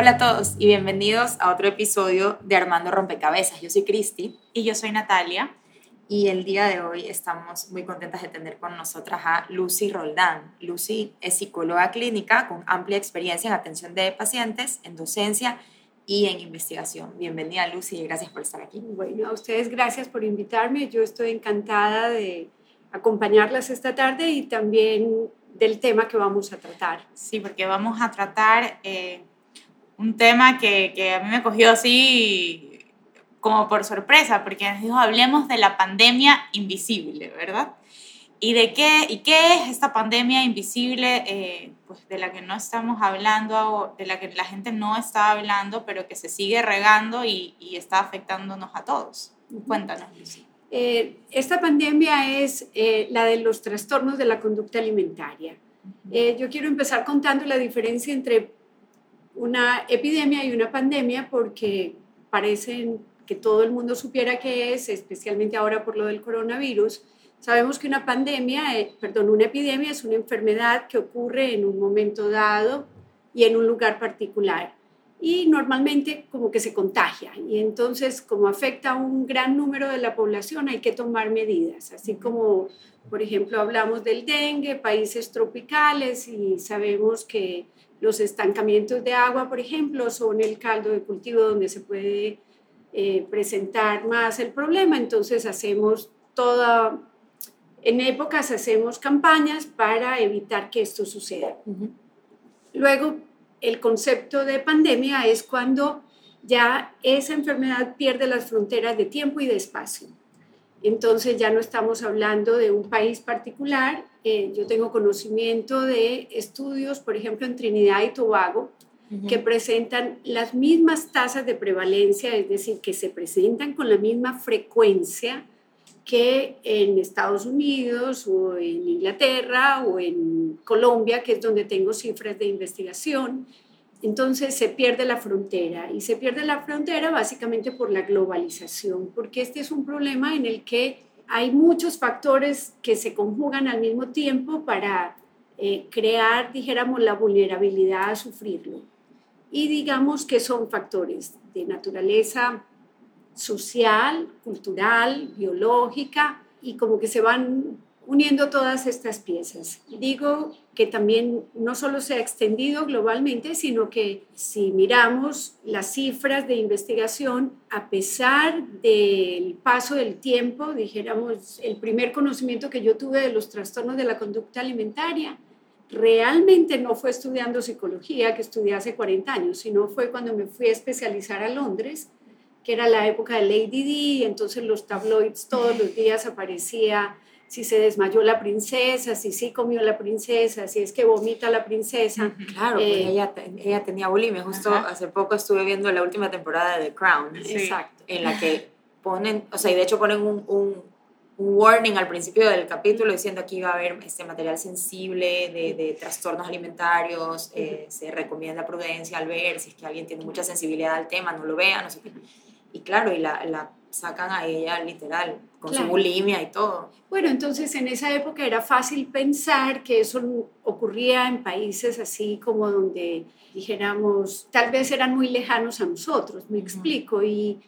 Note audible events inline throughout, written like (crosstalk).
Hola a todos y bienvenidos a otro episodio de Armando Rompecabezas. Yo soy Cristi. Y yo soy Natalia. Y el día de hoy estamos muy contentas de tener con nosotras a Lucy Roldán. Lucy es psicóloga clínica con amplia experiencia en atención de pacientes, en docencia y en investigación. Bienvenida Lucy y gracias por estar aquí. Bueno, a ustedes gracias por invitarme. Yo estoy encantada de acompañarlas esta tarde y también del tema que vamos a tratar. Sí, porque vamos a tratar eh, un tema que, que, a mí me cogió así como por sorpresa, porque nos dijo, hablemos de la pandemia invisible, ¿verdad? ¿Y de qué, y qué es esta pandemia invisible eh, pues de la que no estamos hablando, de la que la gente no está hablando, pero que se sigue regando y, y está afectándonos a todos? Cuéntanos, Lucy. Eh, esta pandemia es eh, la de los trastornos de la conducta alimentaria. yo quiero empezar contando la diferencia entre una epidemia y una pandemia porque parecen que todo el mundo supiera qué es, especialmente ahora por lo del coronavirus. Sabemos que una pandemia, eh, perdón, una epidemia es una enfermedad que ocurre en un momento dado y en un lugar particular. Y normalmente como que se contagia y entonces como afecta a un gran número de la población hay que tomar medidas, así como por ejemplo hablamos del dengue, países tropicales y sabemos que los estancamientos de agua, por ejemplo, son el caldo de cultivo donde se puede eh, presentar más el problema. Entonces hacemos toda, en épocas hacemos campañas para evitar que esto suceda. Luego, el concepto de pandemia es cuando ya esa enfermedad pierde las fronteras de tiempo y de espacio. Entonces ya no estamos hablando de un país particular. Eh, yo tengo conocimiento de estudios, por ejemplo, en Trinidad y Tobago, que presentan las mismas tasas de prevalencia, es decir, que se presentan con la misma frecuencia que en Estados Unidos o en Inglaterra o en Colombia, que es donde tengo cifras de investigación. Entonces se pierde la frontera y se pierde la frontera básicamente por la globalización, porque este es un problema en el que hay muchos factores que se conjugan al mismo tiempo para eh, crear, dijéramos, la vulnerabilidad a sufrirlo. Y digamos que son factores de naturaleza social, cultural, biológica, y como que se van uniendo todas estas piezas. Digo que también no solo se ha extendido globalmente, sino que si miramos las cifras de investigación, a pesar del paso del tiempo, dijéramos, el primer conocimiento que yo tuve de los trastornos de la conducta alimentaria, realmente no fue estudiando psicología, que estudié hace 40 años, sino fue cuando me fui a especializar a Londres, que era la época de Lady Di, entonces los tabloids todos los días aparecía si se desmayó la princesa, si sí comió la princesa, si es que vomita la princesa. Claro, pues eh, ella, ella, tenía bulimia. Justo hace poco estuve viendo la última temporada de The Crown. Exacto. En la que ponen, o sea, y de hecho ponen un, un, warning al principio del capítulo diciendo que iba a haber este material sensible de, de trastornos alimentarios, eh, se recomienda prudencia al ver, si es que alguien tiene mucha sensibilidad al tema, no lo vea, no sé qué. Y claro, y la, la sacan a ella literal, con su bulimia y todo. Bueno, entonces en esa época era fácil pensar que eso ocurría en países así como donde dijéramos, tal vez eran muy lejanos a nosotros, me explico. Y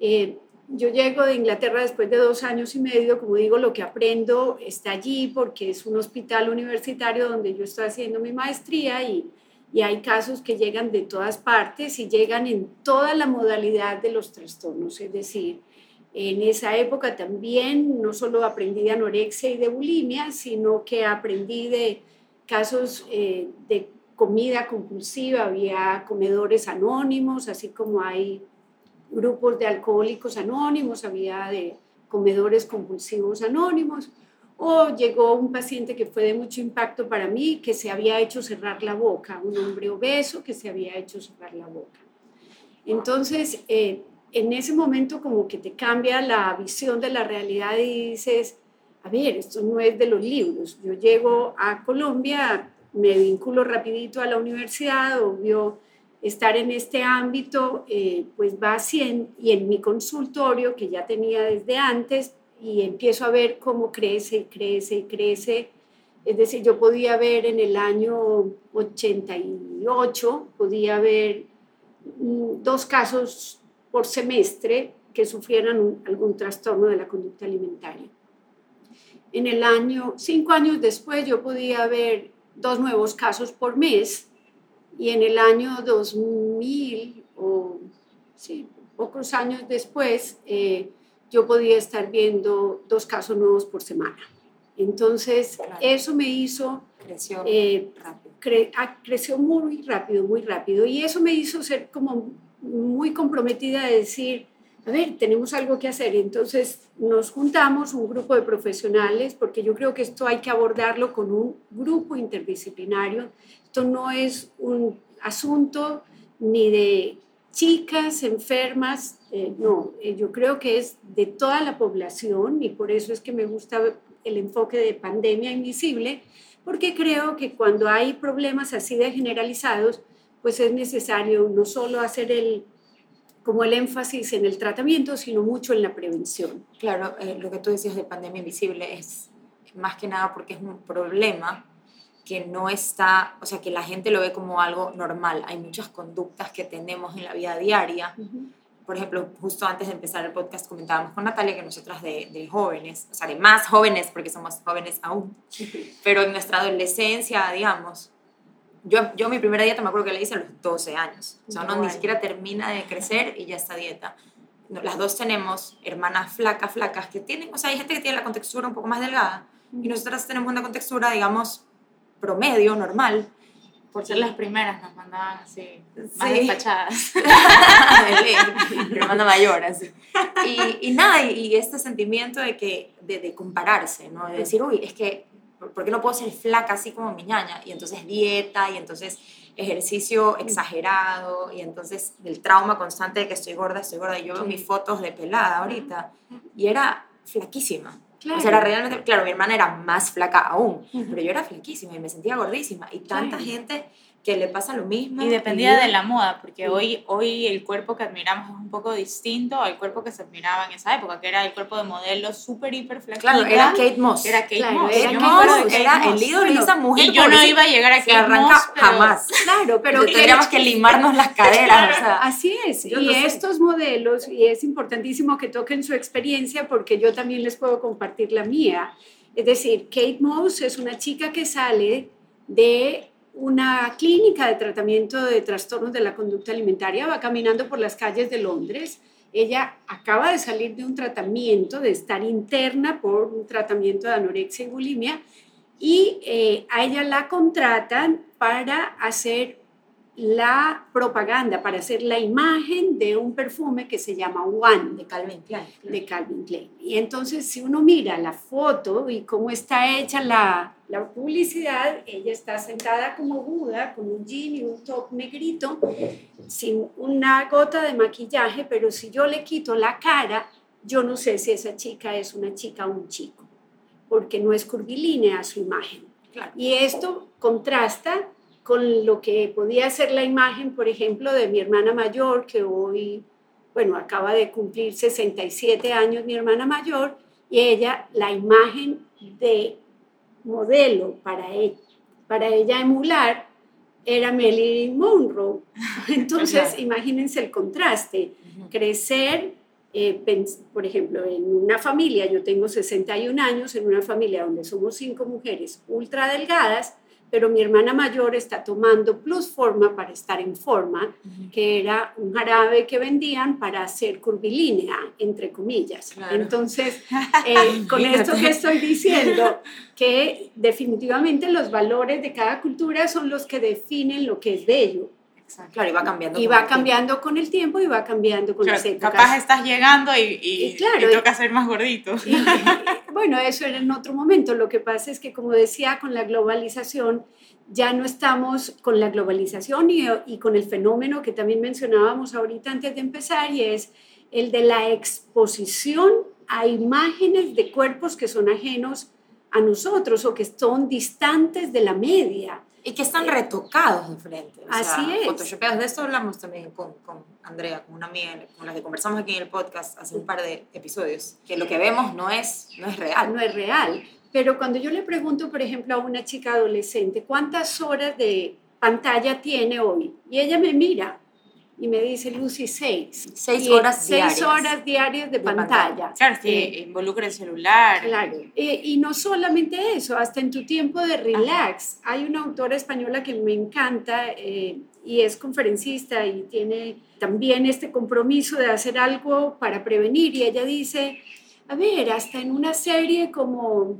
eh, yo llego de Inglaterra después de dos años y medio, como digo, lo que aprendo está allí porque es un hospital universitario donde yo estoy haciendo mi maestría y y hay casos que llegan de todas partes y llegan en toda la modalidad de los trastornos, es decir, en esa época también no solo aprendí de anorexia y de bulimia, sino que aprendí de casos eh, de comida compulsiva, había comedores anónimos, así como hay grupos de alcohólicos anónimos, había de comedores compulsivos anónimos, o llegó un paciente que fue de mucho impacto para mí, que se había hecho cerrar la boca, un hombre obeso que se había hecho cerrar la boca. Entonces, eh, en ese momento como que te cambia la visión de la realidad y dices, a ver, esto no es de los libros. Yo llego a Colombia, me vinculo rapidito a la universidad, obvio, estar en este ámbito, eh, pues va haciendo, y en mi consultorio, que ya tenía desde antes, y empiezo a ver cómo crece y crece y crece. Es decir, yo podía ver en el año 88, podía ver mm, dos casos por semestre que sufrieran algún trastorno de la conducta alimentaria. En el año, cinco años después, yo podía ver dos nuevos casos por mes y en el año 2000 o sí, pocos años después, eh, yo podía estar viendo dos casos nuevos por semana. Entonces, eso me hizo... Creció eh, rápido. Ah, creció muy rápido, muy rápido. Y eso me hizo ser como muy comprometida de decir, a ver, tenemos algo que hacer. Entonces nos juntamos un grupo de profesionales, porque yo creo que esto hay que abordarlo con un grupo interdisciplinario. Esto no es un asunto ni de chicas enfermas, eh, no, eh, yo creo que es de toda la población y por eso es que me gusta el enfoque de pandemia invisible, porque creo que cuando hay problemas así de generalizados, pues es necesario no solo hacer el como el énfasis en el tratamiento, sino mucho en la prevención. Claro, eh, lo que tú decías de pandemia invisible es más que nada porque es un problema que no está, o sea, que la gente lo ve como algo normal. Hay muchas conductas que tenemos en la vida diaria. Por ejemplo, justo antes de empezar el podcast comentábamos con Natalia que nosotras de, de jóvenes, o sea, de más jóvenes, porque somos jóvenes aún, pero en nuestra adolescencia, digamos, yo, yo mi primera dieta me acuerdo que la hice a los 12 años. O sea, no, ni siquiera termina de crecer y ya está dieta. las dos tenemos hermanas flacas, flacas, que tienen, o sea, hay gente que tiene la contextura un poco más delgada y nosotras tenemos una contextura, digamos, promedio, normal. Por ser las primeras nos mandaban así, más sí. despachadas. (laughs) hermana mayor, así. Y, y nada, y, y, este sentimiento de que, de, de compararse, ¿no? De decir, uy, es que ¿por qué no puedo ser flaca así como mi ñaña? Y entonces dieta, y entonces ejercicio exagerado, y entonces del trauma constante de que estoy gorda, estoy gorda. Y yo veo mis fotos de pelada ahorita, y era flaquísima. O sea, era realmente, claro, mi hermana era más flaca aún, pero yo era flaquísima y me sentía gordísima. Y tanta gente que le pasa lo mismo. Y dependía de la moda, porque hoy, hoy el cuerpo que admiramos es un poco distinto al cuerpo que se admiraba en esa época, que era el cuerpo de modelo súper, hiper flaquita. Claro, era Kate Moss. Era Kate Moss. Era, yo Moss, era el ídolo de esa mujer. Y yo no iba a llegar a Kate arranca Moss, pero... jamás. Claro, pero... Tendríamos que limarnos las (laughs) caderas, o sea. Así es, y estos modelos, y es importantísimo que toquen su experiencia porque yo también les puedo compartir la mía. Es decir, Kate Moss es una chica que sale de una clínica de tratamiento de trastornos de la conducta alimentaria, va caminando por las calles de Londres. Ella acaba de salir de un tratamiento, de estar interna por un tratamiento de anorexia y bulimia, y eh, a ella la contratan para hacer la propaganda, para hacer la imagen de un perfume que se llama One. De Calvin Klein. De Calvin Klein. Y entonces si uno mira la foto y cómo está hecha la, la publicidad, ella está sentada como Buda, con un jean y un top negrito, sin una gota de maquillaje, pero si yo le quito la cara, yo no sé si esa chica es una chica o un chico, porque no es curvilínea su imagen. Claro. Y esto contrasta con lo que podía ser la imagen, por ejemplo, de mi hermana mayor, que hoy, bueno, acaba de cumplir 67 años mi hermana mayor, y ella, la imagen de modelo para ella, para ella emular era Marilyn Monroe. (laughs) Entonces, claro. imagínense el contraste, uh -huh. crecer, eh, por ejemplo, en una familia, yo tengo 61 años, en una familia donde somos cinco mujeres ultra delgadas, pero mi hermana mayor está tomando Plus Forma para estar en forma, uh -huh. que era un jarabe que vendían para hacer curvilínea, entre comillas. Claro. Entonces, (laughs) eh, con esto que estoy diciendo, que definitivamente los valores de cada cultura son los que definen lo que es bello. Exacto. Claro, y va cambiando. Y va cambiando tiempo. con el tiempo y va cambiando con claro, las épocas. Capaz estás llegando y, y, y claro, y toca ser más gordito. Bueno, eso era en otro momento. Lo que pasa es que, como decía, con la globalización, ya no estamos con la globalización y con el fenómeno que también mencionábamos ahorita antes de empezar, y es el de la exposición a imágenes de cuerpos que son ajenos a nosotros o que son distantes de la media. Y que están retocados de frente. O Así sea, es. Photoshopeados. De esto hablamos también con, con Andrea, con una amiga con la que conversamos aquí en el podcast hace un par de episodios. Que lo que vemos no es, no es real. No es real. Pero cuando yo le pregunto, por ejemplo, a una chica adolescente, ¿cuántas horas de pantalla tiene hoy? Y ella me mira y me dice, Lucy, seis. Seis Y horas Seis diarias. horas diarias de, pantalla. pantalla. Claro, es Eh, que involucra el celular. Claro. Eh, y no solamente eso, hasta en tu tiempo de relax. Hay una autora española que me encanta eh, y es conferencista y tiene también este compromiso de hacer algo para prevenir. Y ella dice, a ver, hasta en una serie como,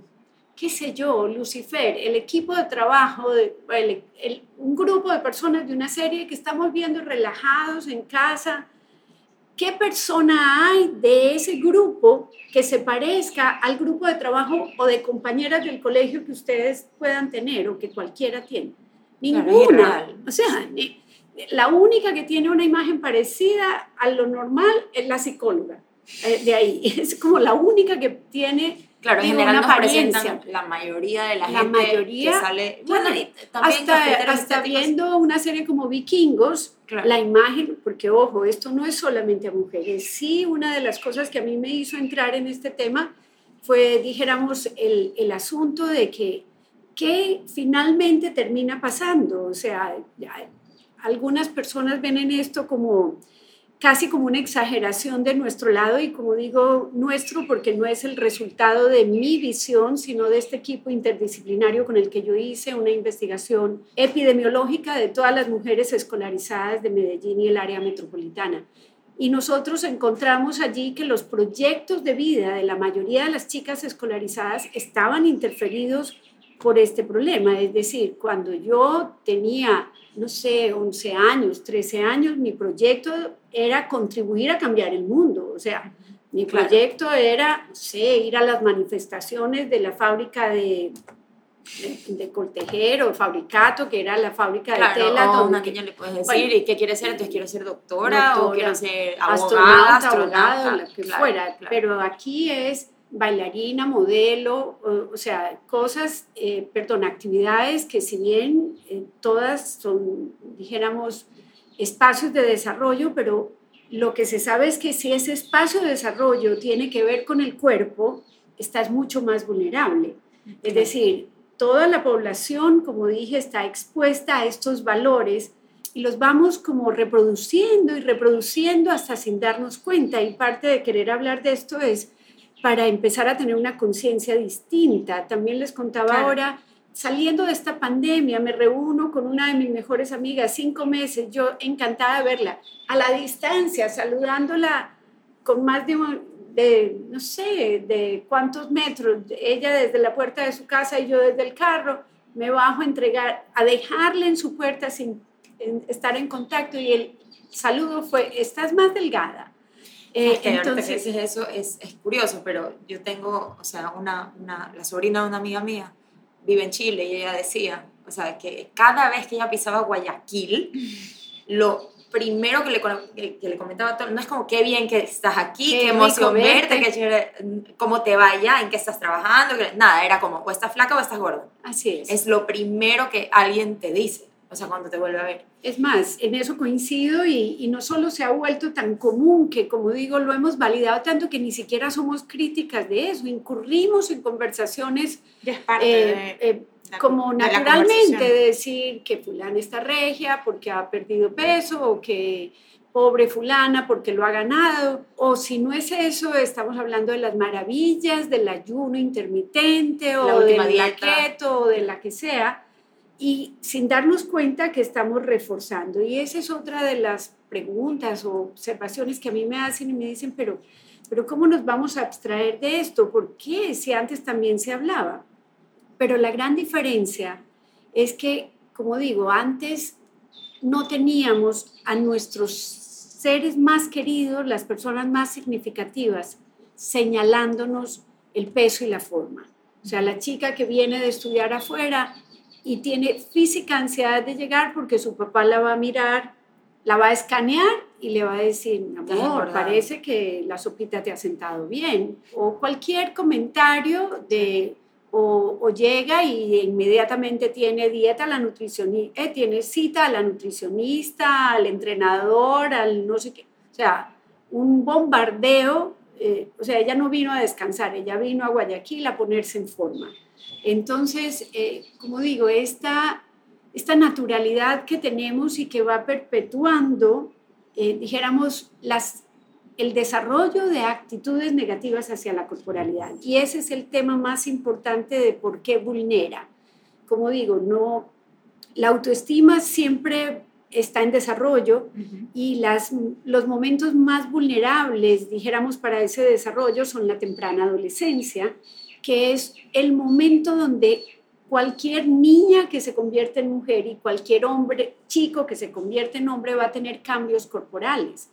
qué sé yo, Lucifer, el equipo de trabajo, de, el- el- un grupo de personas de una serie que estamos viendo relajados en casa ¿Qué persona hay de ese grupo que se parezca al grupo de trabajo o de compañeras del colegio que ustedes puedan tener o que cualquiera tiene? Ninguna. o sea, la única que tiene una imagen parecida a lo normal es la psicóloga. eh, de ahí, (laughs) es como la única que tiene Claro, en general nos apariencia. la mayoría de la, La gente mayoría, que sale... Bueno, también hasta, hasta viendo una serie como Vikingos, Claro. la imagen, porque ojo, esto no es solamente a mujeres, sí, una de las cosas que a mí me hizo entrar en este tema fue, dijéramos, el, el asunto de que, ¿qué finalmente termina pasando? O sea, algunas personas ven en esto como casi como una exageración de nuestro lado y como digo nuestro porque no es el resultado de mi visión, sino de este equipo interdisciplinario con el que yo hice una investigación epidemiológica de todas las mujeres escolarizadas de Medellín y el área metropolitana. Y nosotros encontramos allí que los proyectos de vida de la mayoría de las chicas escolarizadas estaban interferidos por este problema. Es decir, cuando yo tenía, no sé, 11 años, 13 años, mi proyecto era contribuir a cambiar el mundo. O sea, mi Claro. proyecto era, no sé, ir a las manifestaciones de la fábrica de, de, de Coltejer o Fabricato, que era la fábrica de Claro, tela. o a donde- niña le puedes decir, Bueno. ¿y qué quiere ser? Entonces quiero ser doctora, o Doctora, quiero ser abogada, astronauta, lo que claro, fuera. Pero aquí es bailarina, modelo, o, o sea, cosas, eh, perdón, actividades que si bien eh, todas son, dijéramos, espacios de desarrollo, pero lo que se sabe es que si ese espacio de desarrollo tiene que ver con el cuerpo, estás mucho más vulnerable. Es decir, toda la población, como dije, está expuesta a estos valores y los vamos como reproduciendo y reproduciendo hasta sin darnos cuenta. Y parte de querer hablar de esto es para empezar a tener una conciencia distinta. También les contaba Claro. ahora, saliendo de esta pandemia, me reúno con una de mis mejores amigas, cinco meses, yo encantada de verla, a la distancia, saludándola con más de, no sé, de cuántos metros, ella desde la puerta de su casa y yo desde el carro, me bajo a entregar, a dejarle en su puerta sin en- estar en contacto y el saludo fue, estás más delgada. Eh, Es que ahorita que entonces, dices eso es, es curioso, pero yo tengo, o sea, una, una, la sobrina de una amiga mía vive en Chile y ella decía, o sea, que cada vez que ella pisaba Guayaquil, (laughs) lo primero que le, que, le comentaba a todo, no es como qué bien que estás aquí, Qué qué, emoción verte". qué chévere, cómo te vaya, en qué estás trabajando, nada, era como o estás flaca o estás gorda. así es. Es lo primero que alguien te dice, o sea, cuando te vuelve a ver. Es más, en eso coincido y, y no solo se ha vuelto tan común que, como digo, lo hemos validado tanto que ni siquiera somos críticas de eso, incurrimos en conversaciones Ya es parte eh, de, eh, la- como de naturalmente conversación. decir que fulana está regia porque ha perdido peso o que pobre fulana porque lo ha ganado, o si no es eso, estamos hablando de las maravillas del ayuno intermitente o del keto o de la que sea, y sin darnos cuenta que estamos reforzando. Y esa es otra de las preguntas o observaciones que a mí me hacen y me dicen, pero, pero ¿cómo nos vamos a abstraer de esto? ¿Por qué? Si antes también se hablaba. Pero la gran diferencia es que, como digo, antes no teníamos a nuestros seres más queridos, las personas más significativas, señalándonos el peso y la forma. O sea, la chica que viene de estudiar afuera y tiene física ansiedad de llegar porque su papá la va a mirar, la va a escanear y le va a decir, amor, parece que la sopita te ha sentado bien. O cualquier comentario de, o, llega y inmediatamente tiene dieta a la nutricionista, eh, tiene cita a la nutricionista, al entrenador, al no sé qué. O sea, un bombardeo. Eh, o sea, ella no vino a descansar, ella vino a Guayaquil a ponerse en forma. Entonces, eh, como digo, esta, esta naturalidad que tenemos y que va perpetuando, dijéramos, las el desarrollo de actitudes negativas hacia la corporalidad. Y ese es el tema más importante de por qué vulnera. Como digo, no, la autoestima siempre está en desarrollo y las, los momentos más vulnerables, dijéramos, para ese desarrollo son la temprana adolescencia, que es el momento donde cualquier niña que se convierte en mujer y cualquier hombre, chico que se convierte en hombre va a tener cambios corporales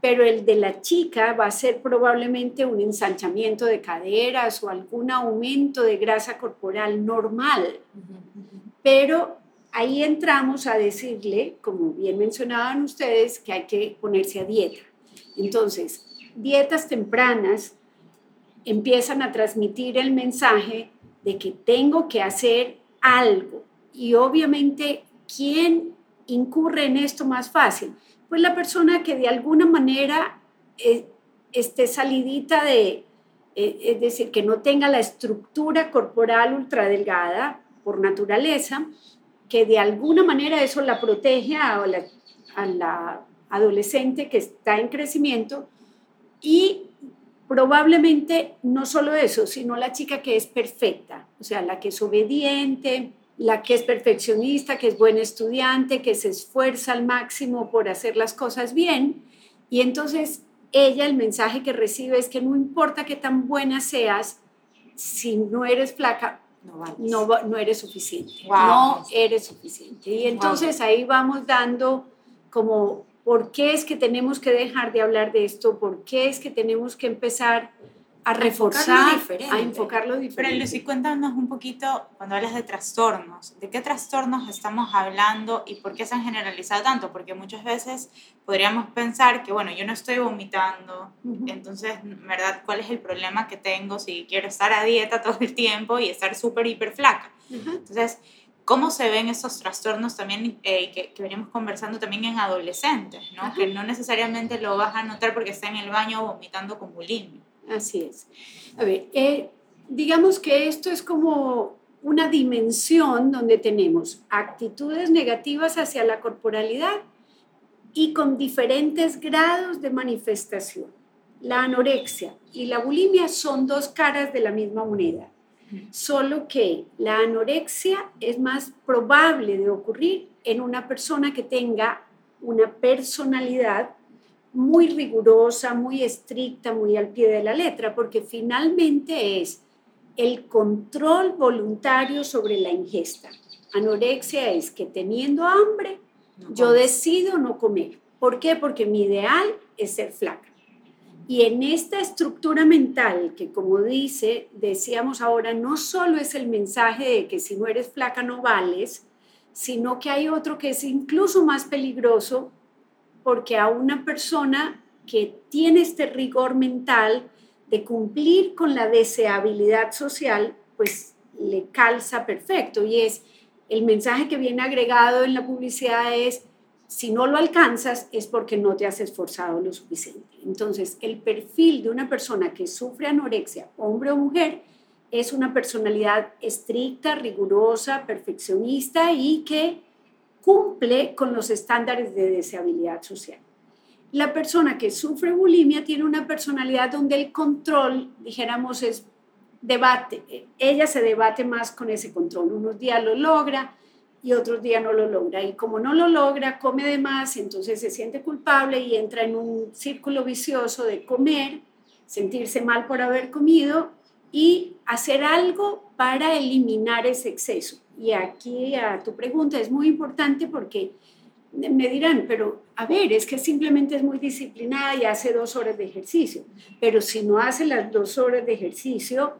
pero el de la chica va a ser probablemente un ensanchamiento de caderas o algún aumento de grasa corporal normal. Pero ahí entramos a decirle, como bien mencionaban ustedes, que hay que ponerse a dieta. Entonces, dietas tempranas empiezan a transmitir el mensaje de que tengo que hacer algo. Y obviamente, ¿quién incurre en esto más fácil? pues la persona que de alguna manera eh, esté salidita de, eh, es decir, que no tenga la estructura corporal ultradelgada por naturaleza, que de alguna manera eso la protege a la, a la adolescente que está en crecimiento y probablemente no solo eso, sino la chica que es perfecta, o sea, la que es obediente, la que es perfeccionista, que es buen estudiante, que se esfuerza al máximo por hacer las cosas bien. Y entonces ella el mensaje que recibe es que no importa qué tan buena seas, si no eres flaca, no, no, eres suficiente. No eres suficiente. Y entonces ahí vamos dando como por qué es que tenemos que dejar de hablar de esto, por qué es que tenemos que empezar a reforzar, a enfocarlo diferente. Pero Lucy, cuéntanos un poquito, cuando hablas de trastornos, ¿de qué trastornos estamos hablando y por qué se han generalizado tanto? Porque muchas veces podríamos pensar que, bueno, yo no estoy vomitando, entonces, ¿verdad? ¿Cuál es el problema que tengo si quiero estar a dieta todo el tiempo y estar súper, hiper flaca? Entonces, ¿cómo se ven esos trastornos también eh, que, que veníamos conversando también en adolescentes, ¿no? Que no necesariamente lo vas a notar porque está en el baño vomitando con bulimia. Así es. A ver, eh, digamos que esto es como una dimensión donde tenemos actitudes negativas hacia la corporalidad y con diferentes grados de manifestación. La anorexia y la bulimia son dos caras de la misma moneda, solo que la anorexia es más probable de ocurrir en una persona que tenga una personalidad muy rigurosa, muy estricta, muy al pie de la letra, porque finalmente es el control voluntario sobre la ingesta. Anorexia es que teniendo hambre, yo decido no comer. ¿Por qué? Porque mi ideal es ser flaca. Y en esta estructura mental, que como dice, decíamos ahora, no solo es el mensaje de que si no eres flaca no vales, sino que hay otro que es incluso más peligroso, porque a una persona que tiene este rigor mental de cumplir con la deseabilidad social, pues le calza perfecto. Y es el mensaje que viene agregado en la publicidad es, si no lo alcanzas es porque no te has esforzado lo suficiente. Entonces, el perfil de una persona que sufre anorexia, hombre o mujer, es una personalidad estricta, rigurosa, perfeccionista y que cumple con los estándares de deseabilidad social. La persona que sufre bulimia tiene una personalidad donde el control, dijéramos, es debate. Ella se debate más con ese control. Unos días lo logra y otros días no lo logra. Y como no lo logra, come de más, entonces se siente culpable y entra en un círculo vicioso de comer, sentirse mal por haber comido y hacer algo para eliminar ese exceso. Y aquí a tu pregunta es muy importante porque me dirán, pero a ver, es que simplemente es muy disciplinada y hace dos horas de ejercicio, pero si no hace las dos horas de ejercicio,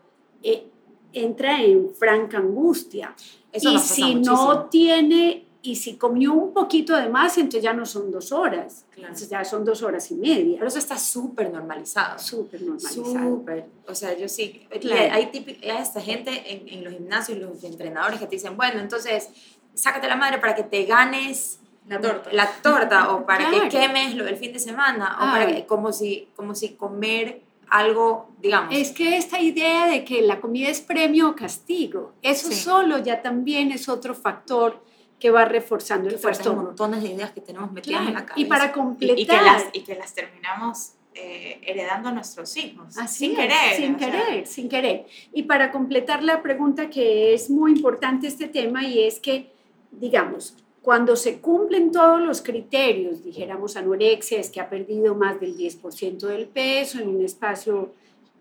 eh, entra en franca angustia. Eso y si muchísimo. no tiene, y si comió un poquito de más, entonces ya no son dos horas, Claro. entonces ya son dos horas y media. Pero eso está súper normalizado. Súper normalizado. Súper. O sea, yo sí. Claro. Hay, hay esta gente en, en los gimnasios, los entrenadores que te dicen, bueno, entonces, sácate la madre para que te ganes La torta. la torta o para Claro. que quemes lo del fin de semana o para que, como si, como si comer algo, digamos. Es que esta idea de que la comida es premio o castigo, eso Sí. solo ya también es otro factor que va reforzando el trastorno. montones de ideas que tenemos metidas en la cabeza. Y para completar, y que las, y que las terminamos eh, heredando a nuestros hijos. Así sin es, querer. Sin sea, querer, sin querer. Y para completar la pregunta que es muy importante este tema y es que, digamos, cuando se cumplen todos los criterios, dijéramos anorexia, es que ha perdido más del 10% del peso en un espacio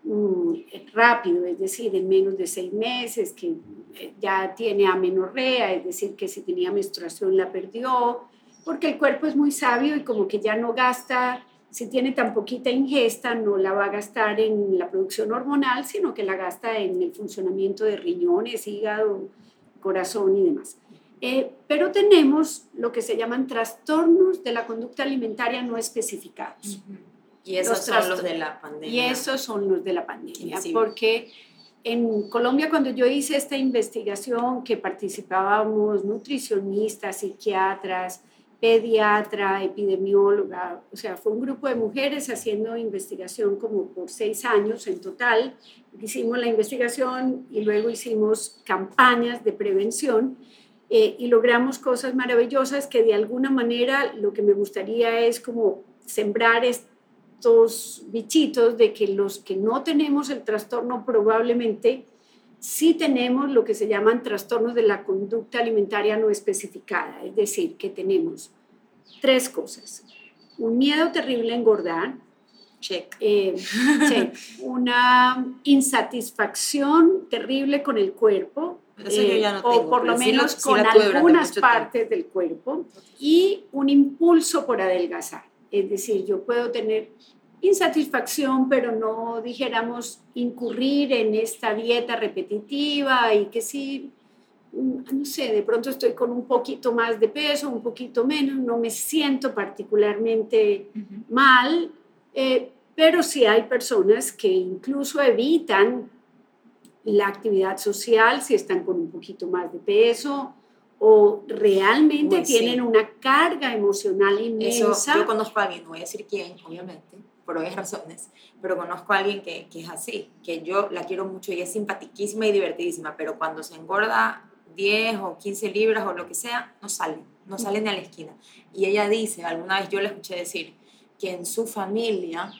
mm, rápido, es decir, en menos de seis meses, que eh, ya tiene amenorrea, es decir, que si tenía menstruación la perdió, porque el cuerpo es muy sabio y como que ya no gasta, si tiene tan poquita ingesta, no la va a gastar en la producción hormonal, sino que la gasta en el funcionamiento de riñones, hígado, corazón y demás. Eh, pero tenemos lo que se llaman trastornos de la conducta alimentaria no especificados. y esos los son los de la Y pandemia. esos son los de la pandemia, Invisibles. porque en Colombia cuando yo hice esta investigación que participábamos nutricionistas, psiquiatras, pediatra, epidemióloga, o sea, fue un grupo de mujeres haciendo investigación como por seis años en total. Hicimos la investigación y luego hicimos campañas de prevención eh, y logramos cosas maravillosas que de alguna manera lo que me gustaría es como sembrar estos bichitos de que los que no tenemos el trastorno probablemente sí tenemos lo que se llaman trastornos de la conducta alimentaria no especificada, es decir, que tenemos tres cosas. Un miedo terrible a engordar, Check. eh, check. (laughs) una insatisfacción terrible con el cuerpo, Ya no o tengo, por lo menos sí con algunas partes del cuerpo, y un impulso por adelgazar. Es decir, yo puedo tener insatisfacción, pero no dijéramos incurrir en esta dieta repetitiva y que sí, mm, no sé, de pronto estoy con un poquito más de peso, un poquito menos, no me siento particularmente Ujú. mal, eh, pero sí hay personas que incluso evitan la actividad social si están con un poquito más de peso o realmente Uy, sí. tienen una carga emocional Eso, inmensa. yo conozco a alguien, no voy a decir quién, obviamente, por obvias razones, pero conozco a alguien que, que es así, que yo la quiero mucho y es simpatiquísima y divertidísima, pero cuando se engorda 10 o 15 libras o lo que sea, no sale, no sale ni a la esquina. Y ella dice, alguna vez yo le escuché decir, que en su familia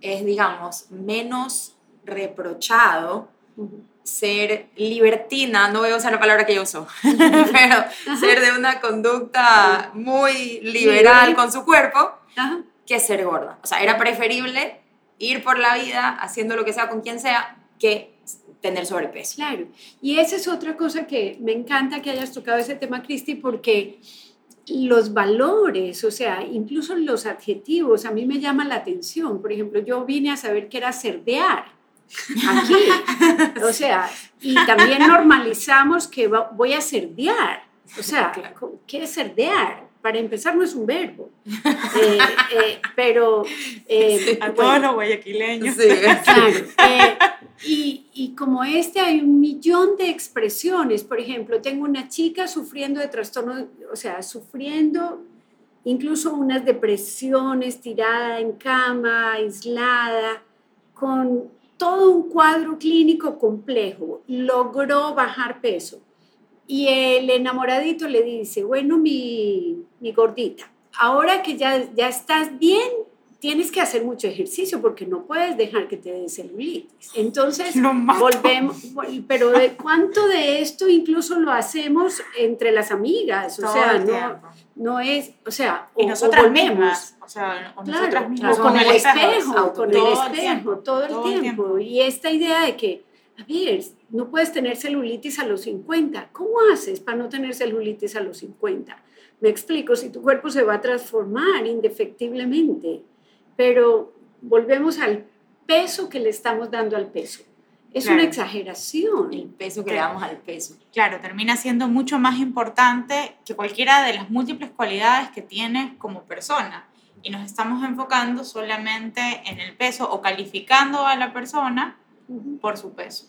es, digamos, menos reprochado Ser libertina, no voy a usar la palabra que ella usó, (laughs) (laughs) pero ser de una conducta muy liberal Libre. con su cuerpo que ser gorda. O sea, era preferible ir por la vida haciendo lo que sea con quien sea que tener sobrepeso. Claro, y esa es otra cosa que me encanta que hayas tocado ese tema, Cristi, porque los valores, o sea, incluso los adjetivos, a mí me llaman la atención. Por ejemplo, yo vine a saber que era cerdear aquí. (laughs) O sea, y también normalizamos que voy a cerdear. O sea, Claro. ¿qué es cerdear? Para empezar, no es un verbo. (laughs) Eh, eh, pero. eh, A bueno, todos los guayaquileños. (laughs) Claro. eh, y, y como este hay un millón de expresiones. Por ejemplo, tengo una chica sufriendo de trastorno, o sea, sufriendo incluso unas depresiones, tirada en cama, aislada, con todo un cuadro clínico complejo. Logró bajar peso. Y el enamoradito le dice, bueno, mi, mi gordita, ahora que ya, ya estás bien, tienes que hacer mucho ejercicio porque no puedes dejar que te dé celulitis. Entonces, volvemos, pero ¿de cuánto de esto incluso lo hacemos entre las amigas? O Todo sea, el no, no es, o sea, Y o- o nosotras volvemos. mismas. O sea, o Claro, nosotras mismas. o con somos el espejo, con el todo el espejo, tiempo, todo el todo el tiempo. tiempo. Y esta idea de que, a ver, no puedes tener celulitis a los 50. ¿Cómo haces para no tener celulitis a los 50? Me explico, si tu cuerpo se va a transformar indefectiblemente, pero volvemos al peso que le estamos dando al peso. es Claro. una exageración. El peso que le damos al peso. Claro, termina siendo mucho más importante que cualquiera de las múltiples cualidades que tienes como persona. Y nos estamos enfocando solamente en el peso o calificando a la persona Ujú. por su peso.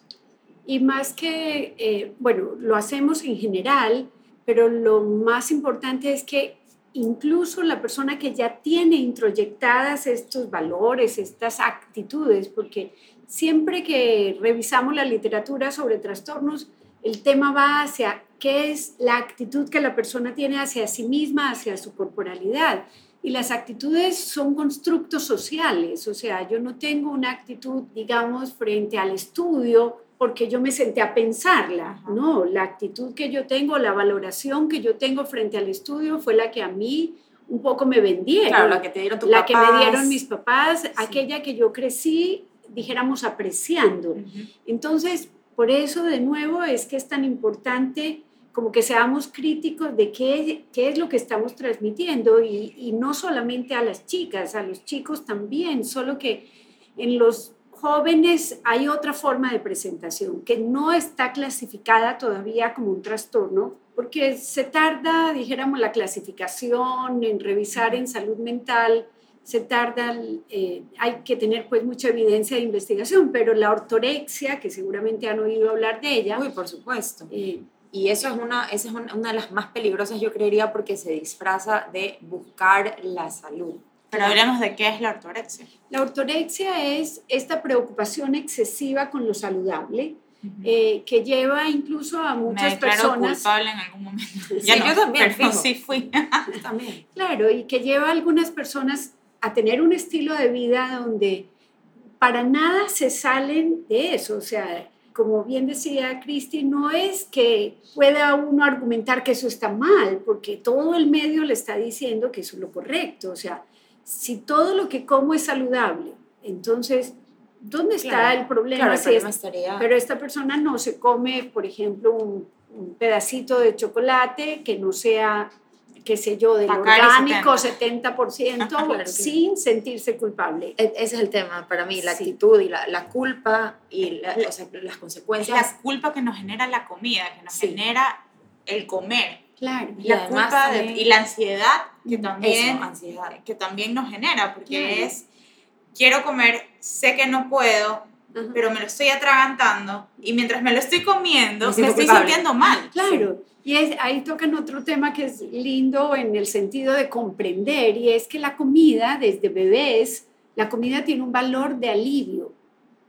Y más que, eh, bueno, lo hacemos en general, pero lo más importante es que incluso la persona que ya tiene introyectadas estos valores, estas actitudes, porque siempre que revisamos la literatura sobre trastornos, el tema va hacia qué es la actitud que la persona tiene hacia sí misma, hacia su corporalidad. Y las actitudes son constructos sociales, o sea, yo no tengo una actitud, digamos, frente al estudio porque yo me senté a pensarla, no, la actitud que yo tengo, la valoración que yo tengo frente al estudio fue la que a mí un poco me vendieron. Claro, la que te dieron tus la que me dieron mis papás, aquella que yo crecí, dijéramos, apreciando. Entonces, por eso de nuevo es que es tan importante como que seamos críticos de qué, qué es lo que estamos transmitiendo y, y no solamente a las chicas, a los chicos también, solo que en los jóvenes hay otra forma de presentación que no está clasificada todavía como un trastorno, porque se tarda, dijéramos, la clasificación en revisar en salud mental, se tarda, eh, hay que tener pues mucha evidencia de investigación, pero la ortorexia, que seguramente han oído hablar de ella, Uy, por supuesto. eh, Y eso es una, esa es una, una de las más peligrosas, yo creería, porque se disfraza de buscar la salud. Pero hablemos de qué es la ortorexia. la ortorexia es esta preocupación excesiva con lo saludable, eh, que lleva incluso a Me muchas declaro personas... culpable en algún momento. (laughs) Sí, Ya no, yo también, pero fijo. sí fui. También. Claro, y que lleva a algunas personas a tener un estilo de vida donde para nada se salen de eso. O sea, como bien decía Cristi, no es que pueda uno argumentar que eso está mal, porque todo el medio le está diciendo que eso es lo correcto. O sea, si todo lo que como es saludable, entonces, ¿dónde está Claro, el problema? Claro, el Si problema es- estaría... pero esta persona no se come, por ejemplo, un, un pedacito de chocolate que no sea, qué sé yo, del orgánico 70%, (laughs) Claro que- sin sentirse culpable. E- Ese es el tema para mí, la Sí. actitud y la, la culpa y la- o sea, las consecuencias. la culpa que nos genera la comida, que nos Sí. genera el comer. Claro. Y la además culpa de- y la ansiedad que también, Eso, ansiedad. que también nos genera, porque Claro. es, quiero comer, sé que no puedo, Ajá. pero me lo estoy atragantando y mientras me lo estoy comiendo Me me, estoy culpable. sintiendo mal. Claro. Y es- ahí tocan otro tema que es lindo en el sentido de comprender, y es que la comida, desde bebés, la comida tiene un valor de alivio,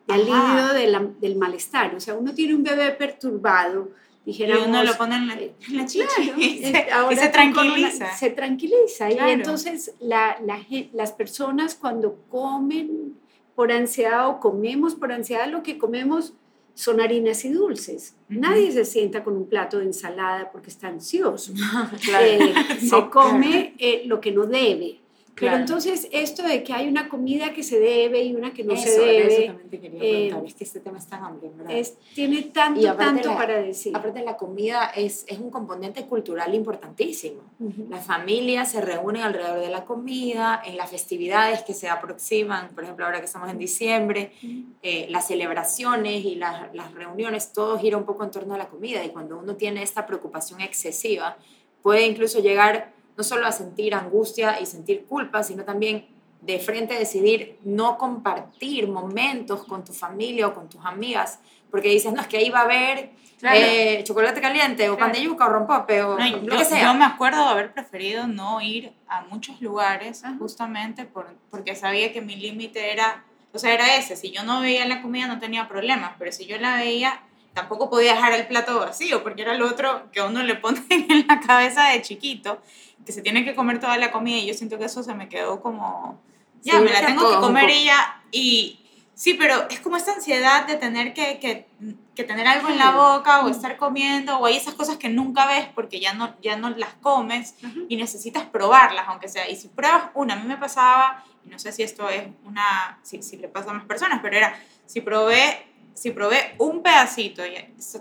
de Ajá. alivio de la- del malestar. O sea, uno tiene un bebé perturbado, Y dijéramos... uno lo pone en la, eh, en la chicha Claro, y (laughs) se, ahora y se con una- tranquiliza. se tranquiliza. Claro. Y entonces la, la las personas cuando comen por ansiedad o comemos por ansiedad, lo que comemos son harinas y dulces. Ujú. Nadie se sienta con un plato de ensalada porque está ansioso. (laughs) Claro. Eh, (laughs) se come eh, lo que no debe. Pero Claro. entonces esto de que hay una comida que se debe y una que no Eso, se de eso debe, también te quería eh, preguntar. es que este tema es tan amplio, ¿verdad? es, tiene tanto, tanto la- para decir. Aparte, la comida es, es un componente cultural importantísimo. Ujú. Las familias se reúnen alrededor de la comida, en las festividades que se aproximan, por ejemplo, ahora que estamos en diciembre, eh, las celebraciones y las, las reuniones, todo gira un poco en torno a la comida. Y cuando uno tiene esta preocupación excesiva, puede incluso llegar no solo a sentir angustia y sentir culpa, sino también de frente decidir no compartir momentos con tu familia o con tus amigas, porque dices, no, es que ahí va a haber Claro. eh, chocolate caliente o pan de Claro. yuca o rompope o No, lo yo, que sea. yo me acuerdo de haber preferido no ir a muchos lugares Ajá. justamente por, porque sabía que mi límite era, o sea, era ese. Si yo no veía la comida no tenía problemas, pero si yo la veía tampoco podía dejar el plato vacío porque era lo otro que a uno le ponen (laughs) en la cabeza de chiquito, que se tiene que comer toda la comida y yo siento que eso se me quedó como, ya, Sí, me la tengo que comer poco. y ya. Y sí, pero es como esta ansiedad de tener que, que, que tener algo en la boca o estar comiendo o hay esas cosas que nunca ves porque ya no, ya no las comes Ajá. y necesitas probarlas, aunque sea. Y si pruebas una, a mí me pasaba, y no sé si esto es una, si, si le pasa a más personas, pero era, si probé, si probé un pedacito,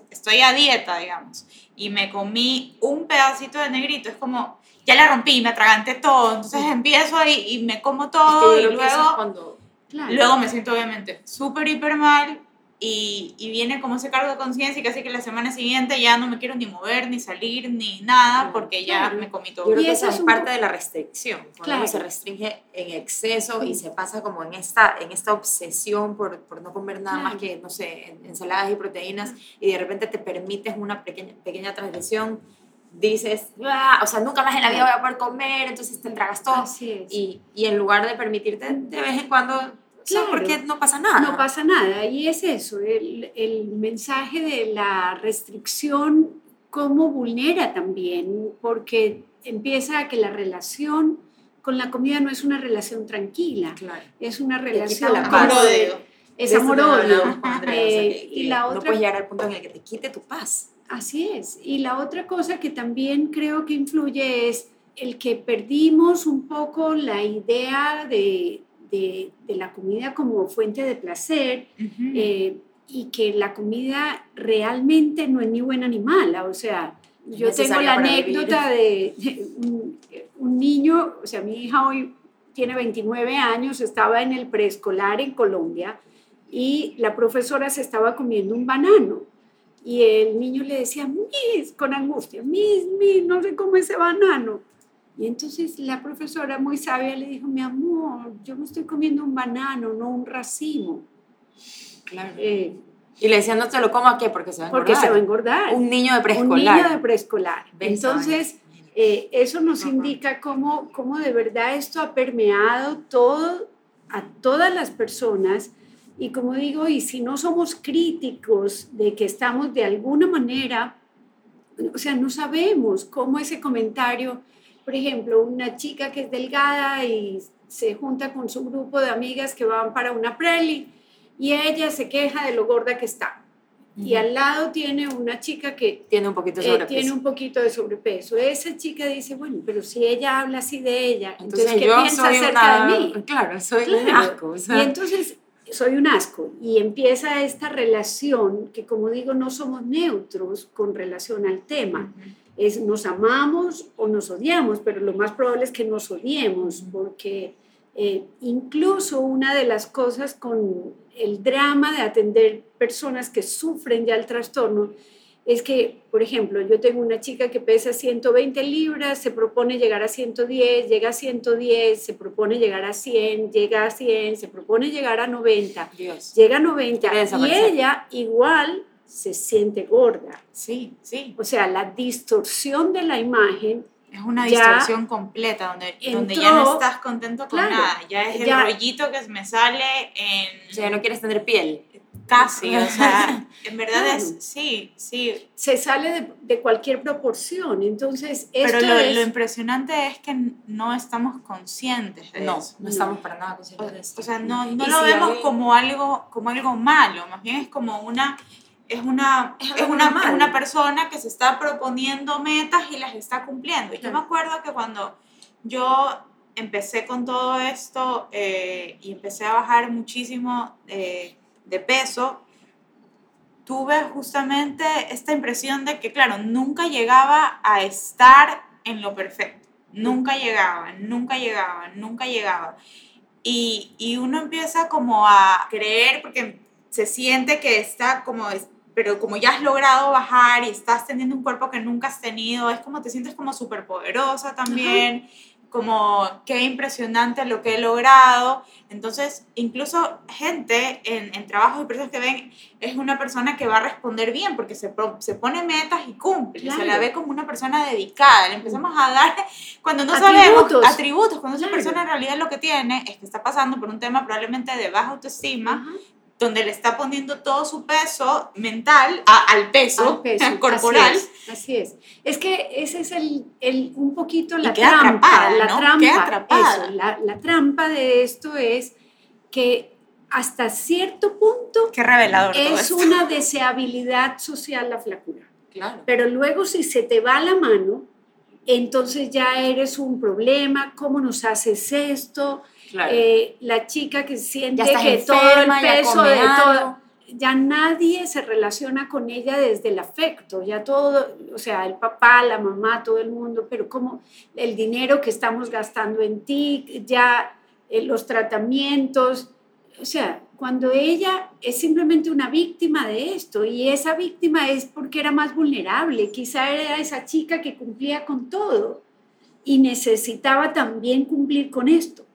estoy a dieta, digamos, y me comí un pedacito de negrito, es como, ya la rompí, me atraganté todo, entonces empiezo ahí y me como Es que todo yo y que luego, cuando Claro. luego me siento obviamente súper, hiper mal y, y, viene como ese cargo de conciencia y casi que la semana siguiente ya no me quiero ni mover, ni salir, ni nada, porque ya me comí todo. y eso es parte de la restricción, cuando se restringe en exceso y se pasa como en esta, en esta obsesión por, por no comer nada más que, no sé, ensaladas y proteínas, y de repente te permites una pequeña, pequeña transgresión, dices, ah", o sea, nunca más en la vida voy a poder comer, entonces te tragas todo. Y, y en lugar de permitirte de vez en cuando Claro, porque no pasa nada. No pasa nada. Y es eso, el, el mensaje de la restricción, cómo vulnera también, porque empieza a que la relación con la comida no es una relación tranquila, claro. es una relación amor-odio. Es amor-odio. Eh, y la otra, no puedes llegar al punto en el que te quite tu paz. Así es. Y la otra cosa que también creo que influye es el que perdimos un poco la idea de, de, la comida como fuente de placer eh, y que la comida realmente no es ni buen animal. O sea, yo tengo la anécdota de, un, un, niño, o sea, mi hija hoy tiene 29 años, estaba en el preescolar en Colombia y la profesora se estaba comiendo un banano. Y el niño le decía, Miss, con angustia, Miss, Miss, no se come ese banano. Y entonces la profesora muy sabia le dijo, mi amor, yo me estoy comiendo un banano, no un racimo. Claro. Eh, y le decían, no te lo coma, ¿qué? Porque se va a engordar. Porque se va a engordar. Un niño de preescolar. Un niño de preescolar. Entonces, eh, eso nos indica cómo, cómo de verdad esto ha permeado todo, a todas las personas. Y como digo, y si no somos críticos de que estamos de alguna manera, o sea, no sabemos cómo ese comentario por ejemplo, una chica que es delgada y se junta con su grupo de amigas que van para una preli y ella se queja de lo gorda que está. Y al lado tiene una chica que tiene un poquito de eh, sobrepeso. tiene un poquito de sobrepeso. Esa chica dice, bueno, pero si ella habla así de ella, entonces, ¿qué piensa acerca de mí? Claro, soy un asco. Y entonces soy un asco. Y empieza esta relación que, como digo, no somos neutros con relación al tema. Es nos amamos o nos odiamos, pero lo más probable es que nos odiemos, porque eh, incluso una de las cosas con el drama de atender personas que sufren ya el trastorno es que, por ejemplo, yo tengo una chica que pesa 120 libras, se propone llegar a 110, llega a 110, se propone llegar a 100, llega a 100, se propone llegar a 90, llega a 90 y ella igual se siente gorda. Sí, sí. O sea, la distorsión de la imagen. Es una distorsión completa, donde, donde ya no estás contento con nada. Ya es el rollito que me sale en... O sea, ya no quieres tener piel. Casi, o sea, (laughs) en verdad es, sí, sí. Se sale de, de cualquier proporción, entonces Pero lo, lo, impresionante es que no estamos conscientes de no, eso. No, estamos para nada conscientes de eso. O sea, no, no lo vemos como, algo, como algo malo, más bien es como una es una, es, una, una persona que se está proponiendo metas y las está cumpliendo. Y yo me acuerdo que cuando yo empecé con todo esto eh, y empecé a bajar muchísimo eh, de peso, tuve justamente esta impresión de que, claro, nunca llegaba a estar en lo perfecto. Nunca llegaba, nunca llegaba, nunca llegaba. Y, y uno empieza como a creer, porque se siente que está como pero como ya has logrado bajar y estás teniendo un cuerpo que nunca has tenido, es como te sientes como súper poderosa también, como qué impresionante lo que he logrado. Entonces, incluso gente en, en trabajos y personas que ven, es una persona que va a responder bien porque se, se pone metas y cumple, se la ve como una persona dedicada. Le empezamos a dar, cuando no sabemos, atributos, cuando esa persona en realidad lo que tiene es que está pasando por un tema probablemente de baja autoestima, donde le está poniendo todo su peso mental al peso, (laughs) corporal. Así es, es. que ese es el, el un poquito la trampa. la, trampa la, la, trampa de esto es que hasta cierto punto Qué revelador es una deseabilidad social la flacura. Claro. Pero luego si se te va la mano, entonces ya eres un problema, ¿cómo nos haces esto? Eh, la chica que siente que todo el peso de todo, ya nadie se relaciona con ella desde el afecto, ya todo, o sea, el papá, la mamá, todo el mundo, pero como el dinero que estamos gastando en ti, ya eh, los tratamientos, o sea, cuando ella es simplemente una víctima de esto y esa víctima es porque era más vulnerable, quizá era esa chica que cumplía con todo y necesitaba también cumplir con esto.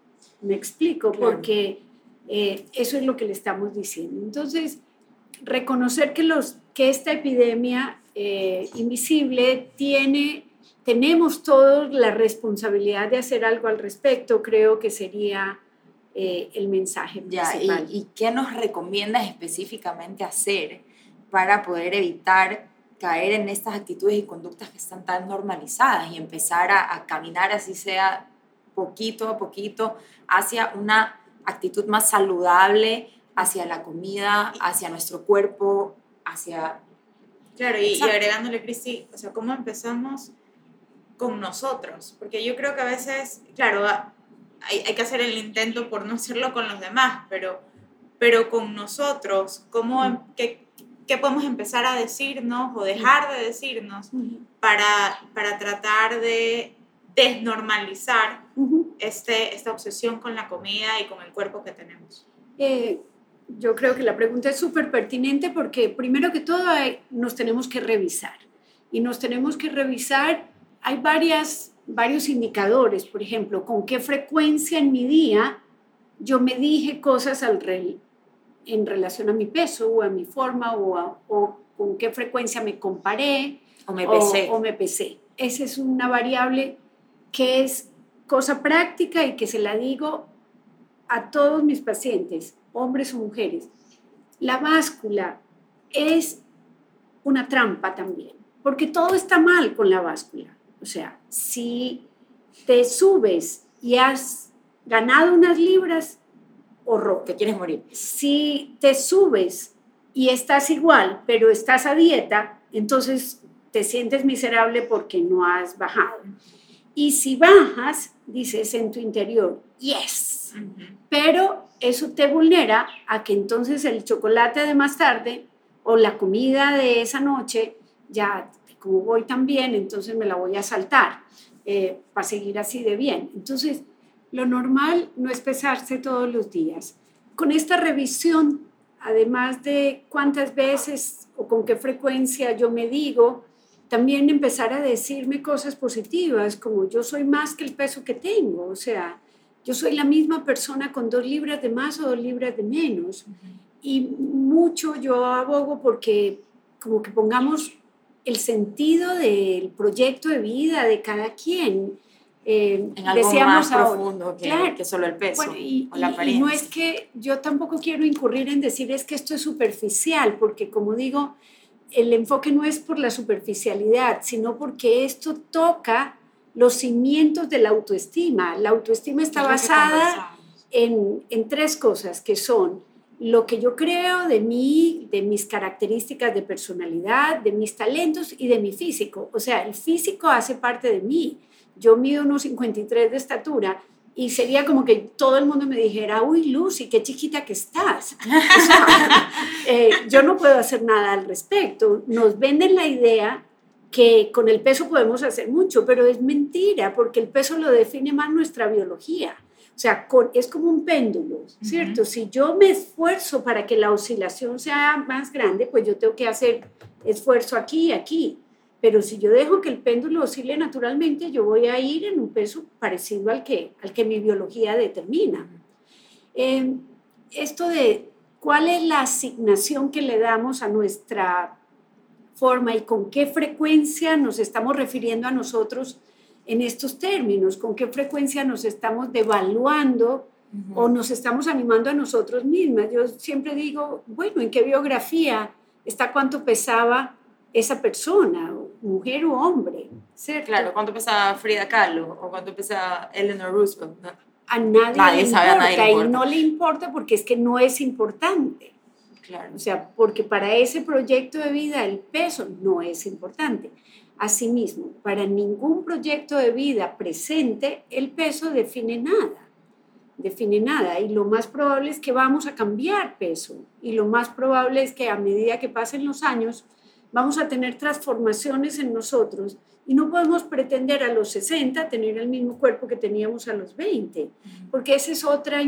Me explico, porque eh, eso es lo que le estamos diciendo. Entonces, reconocer que, los, que esta epidemia eh, invisible tiene, tenemos todos la responsabilidad de hacer algo al respecto, creo que sería eh, el mensaje principal. ¿y, ¿Y qué nos recomiendas específicamente hacer para poder evitar caer en estas actitudes y conductas que están tan normalizadas y empezar a, a, caminar así sea poquito a poquito hacia una actitud más saludable, hacia la comida, hacia nuestro cuerpo, hacia... Claro, y, y agregándole, Cristi, o sea, ¿cómo empezamos con nosotros? Porque yo creo que a veces, claro, hay, hay, que hacer el intento por no hacerlo con los demás, pero, pero con nosotros, ¿cómo, qué, qué, podemos empezar a decirnos o dejar de decirnos para, para tratar de desnormalizar uh-huh. este, esta obsesión con la comida y con el cuerpo que tenemos? Eh, yo creo que la pregunta es súper pertinente porque primero que todo hay, nos tenemos que revisar y nos tenemos que revisar, hay varias varios indicadores, por ejemplo, con qué frecuencia en mi día yo me dije cosas al re, en relación a mi peso o a mi forma o, a, o con qué frecuencia me comparé o me pesé. O, o me pesé. Esa es una variable que es cosa práctica y que se la digo a todos mis pacientes, hombres o mujeres. La báscula es una trampa también, porque todo está mal con la báscula. O sea, si te subes y has ganado unas libras, horror. Te quieres morir. Si te subes y estás igual, pero estás a dieta, entonces te sientes miserable porque no has bajado. Y si bajas, dices en tu interior, yes. Uh -huh. Pero eso te vulnera a que entonces el chocolate de más tarde o la comida de esa noche ya como voy tan bien, entonces me la voy a saltar eh, para seguir así de bien. Entonces, lo normal no es pesarse todos los días. Con esta revisión, además de cuántas veces o con qué frecuencia yo me digo, también empezar a decirme cosas positivas, como yo soy más que el peso que tengo, o sea, yo soy la misma persona con dos libras de más o dos libras de menos. Uh -huh. Y mucho yo abogo porque como que pongamos el sentido del proyecto de vida de cada quien. Eh, en algo más ahora, profundo que, claro, que, solo el peso bueno, y, o la apariencia. Y no es que yo tampoco quiero incurrir en decir es que esto es superficial, porque como digo, el enfoque no es por la superficialidad, sino porque esto toca los cimientos de la autoestima. La autoestima está basada en, en tres cosas que son lo que yo creo de mí, de mis características de personalidad, de mis talentos y de mi físico. O sea, el físico hace parte de mí. Yo mido unos 53 de estatura y sería como que todo el mundo me dijera, uy, Lucy, qué chiquita que estás. (laughs) O sea, eh, yo no puedo hacer nada al respecto. Nos venden la idea que con el peso podemos hacer mucho, pero es mentira, porque el peso lo define más nuestra biología. O sea, con, es como un péndulo, ¿cierto? Uh -huh. Si yo me esfuerzo para que la oscilación sea más grande, pues yo tengo que hacer esfuerzo aquí y aquí. Pero si yo dejo que el péndulo oscile naturalmente, yo voy a ir en un peso parecido al que, al que mi biología determina. Eh, esto de cuál es la asignación que le damos a nuestra forma y con qué frecuencia nos estamos refiriendo a nosotros en estos términos, con qué frecuencia nos estamos devaluando uh -huh. o nos estamos animando a nosotros mismas. Yo siempre digo, bueno, ¿en qué biografía está cuánto pesaba esa persona, mujer o hombre? ¿cierto? Claro, cuánto pesaba Frida Kahlo o cuánto pesaba Eleanor Roosevelt. ¿no? A nadie, nadie, le sabe, a nadie le importa y no le importa porque es que no es importante. Claro. O sea, porque para ese proyecto de vida el peso no es importante. Asimismo, para ningún proyecto de vida presente el peso define nada, define nada y lo más probable es que vamos a cambiar peso y lo más probable es que a medida que pasen los años vamos a tener transformaciones en nosotros y no podemos pretender a los 60 tener el mismo cuerpo que teníamos a los 20, porque esa es otra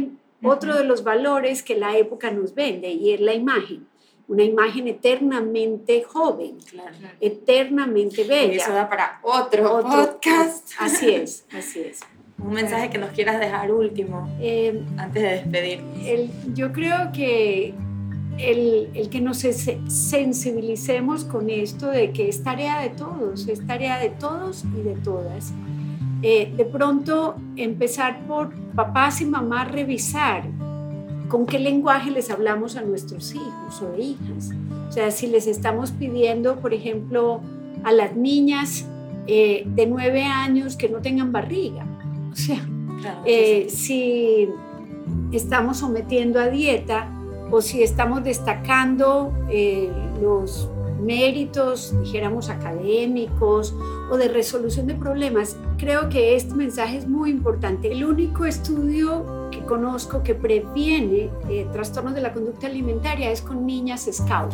otro de los valores que la época nos vende y es la imagen. Una imagen eternamente joven, Claro. eternamente Y bella. eso da para otro, Otro- podcast. (laughs) Así es, así es. Un mensaje que nos quieras dejar último Eh, antes de despedirnos. el- yo creo que el, el que nos se- sensibilicemos con esto de que es tarea de todos, es tarea de todos y de todas. Eh, de pronto empezar por papás y mamás revisar con qué lenguaje les hablamos a nuestros hijos o hijas. O sea, si les estamos pidiendo, por ejemplo, a las niñas eh, de nueve años que no tengan barriga. O sea, Claro, eh, sí. si estamos sometiendo a dieta o si estamos destacando eh, los méritos, dijéramos, académicos o de resolución de problemas, creo que este mensaje es muy importante. El único estudio que conozco que previene eh, trastornos de la conducta alimentaria es con niñas scout.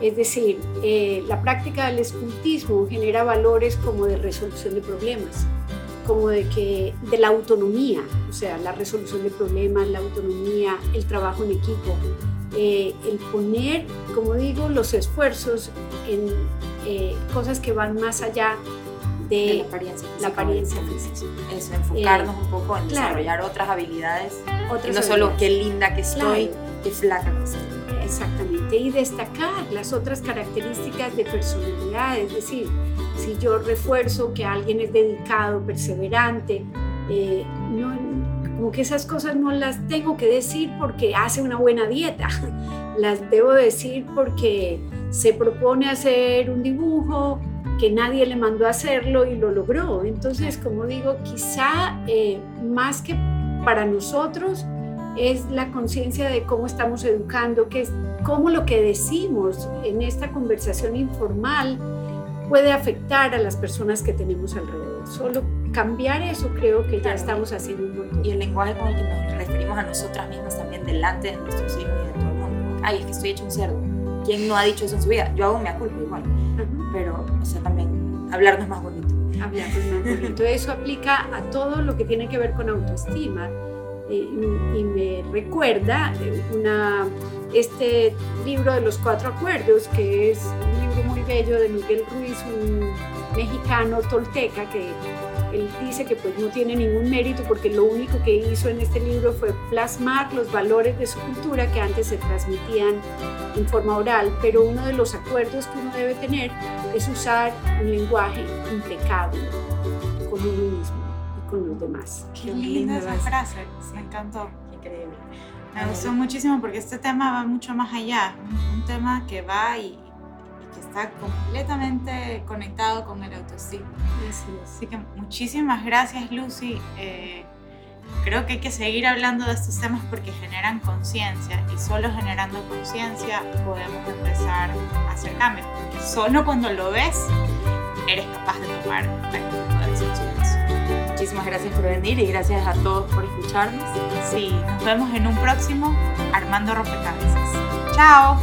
Es decir, eh, la práctica del escultismo genera valores como de resolución de problemas, como de que de la autonomía, o sea, la resolución de problemas, la autonomía, el trabajo en equipo, eh, el poner, como digo, los esfuerzos en eh, cosas que van más allá de, de la apariencia física. la apariencia física. Eso, enfocarnos un poco en claro. desarrollar otras habilidades. Y Otras no solo habilidades. qué linda que estoy, Claro. qué flaca que estoy. Exactamente, y destacar las otras características de personalidad, es decir, si yo refuerzo que alguien es dedicado, perseverante, eh, no, como que esas cosas no las tengo que decir porque hace una buena dieta, (laughs) las debo decir porque se propone hacer un dibujo que nadie le mandó a hacerlo y lo logró. Entonces, como digo, quizá eh, más que para nosotros, es la conciencia de cómo estamos educando, que es cómo lo que decimos en esta conversación informal puede afectar a las personas que tenemos alrededor. Solo cambiar eso creo que ya estamos haciendo un montón. Y el lenguaje con el que nos referimos a nosotras mismas también delante de nuestros hijos y de todo el mundo. Ay, es que estoy hecho un cerdo. ¿Quién no ha dicho eso en su vida? Yo hago mi culpa igual. Ajá. Pero, o sea, también hablarnos más bonito. Hablar pues, más bonito. Eso aplica a todo lo que tiene que ver con autoestima. Eh, y, y me recuerda eh, una, este libro de los cuatro acuerdos, que es un libro muy bello de Miguel Ruiz, un mexicano tolteca, que él dice que pues no tiene ningún mérito porque lo único que hizo en este libro fue plasmar los valores de su cultura que antes se transmitían en forma oral, pero uno de los acuerdos que uno debe tener es usar un lenguaje impecable con uno mismo y con los demás. Qué Qué linda esa es. frase, me encantó. Increíble. Me gustó muchísimo porque este tema va mucho más allá, un tema que va y que está completamente conectado con el autoestima. Así que muchísimas gracias Lucy. Eh, creo que hay que seguir hablando de estos temas porque generan conciencia y solo generando conciencia podemos empezar a hacer cambios. Porque solo cuando lo ves eres capaz de tomar tipo de decisiones. Muchísimas gracias por venir y gracias a todos por escucharnos. Sí, nos vemos en un próximo Armando Rompecabezas. Chao.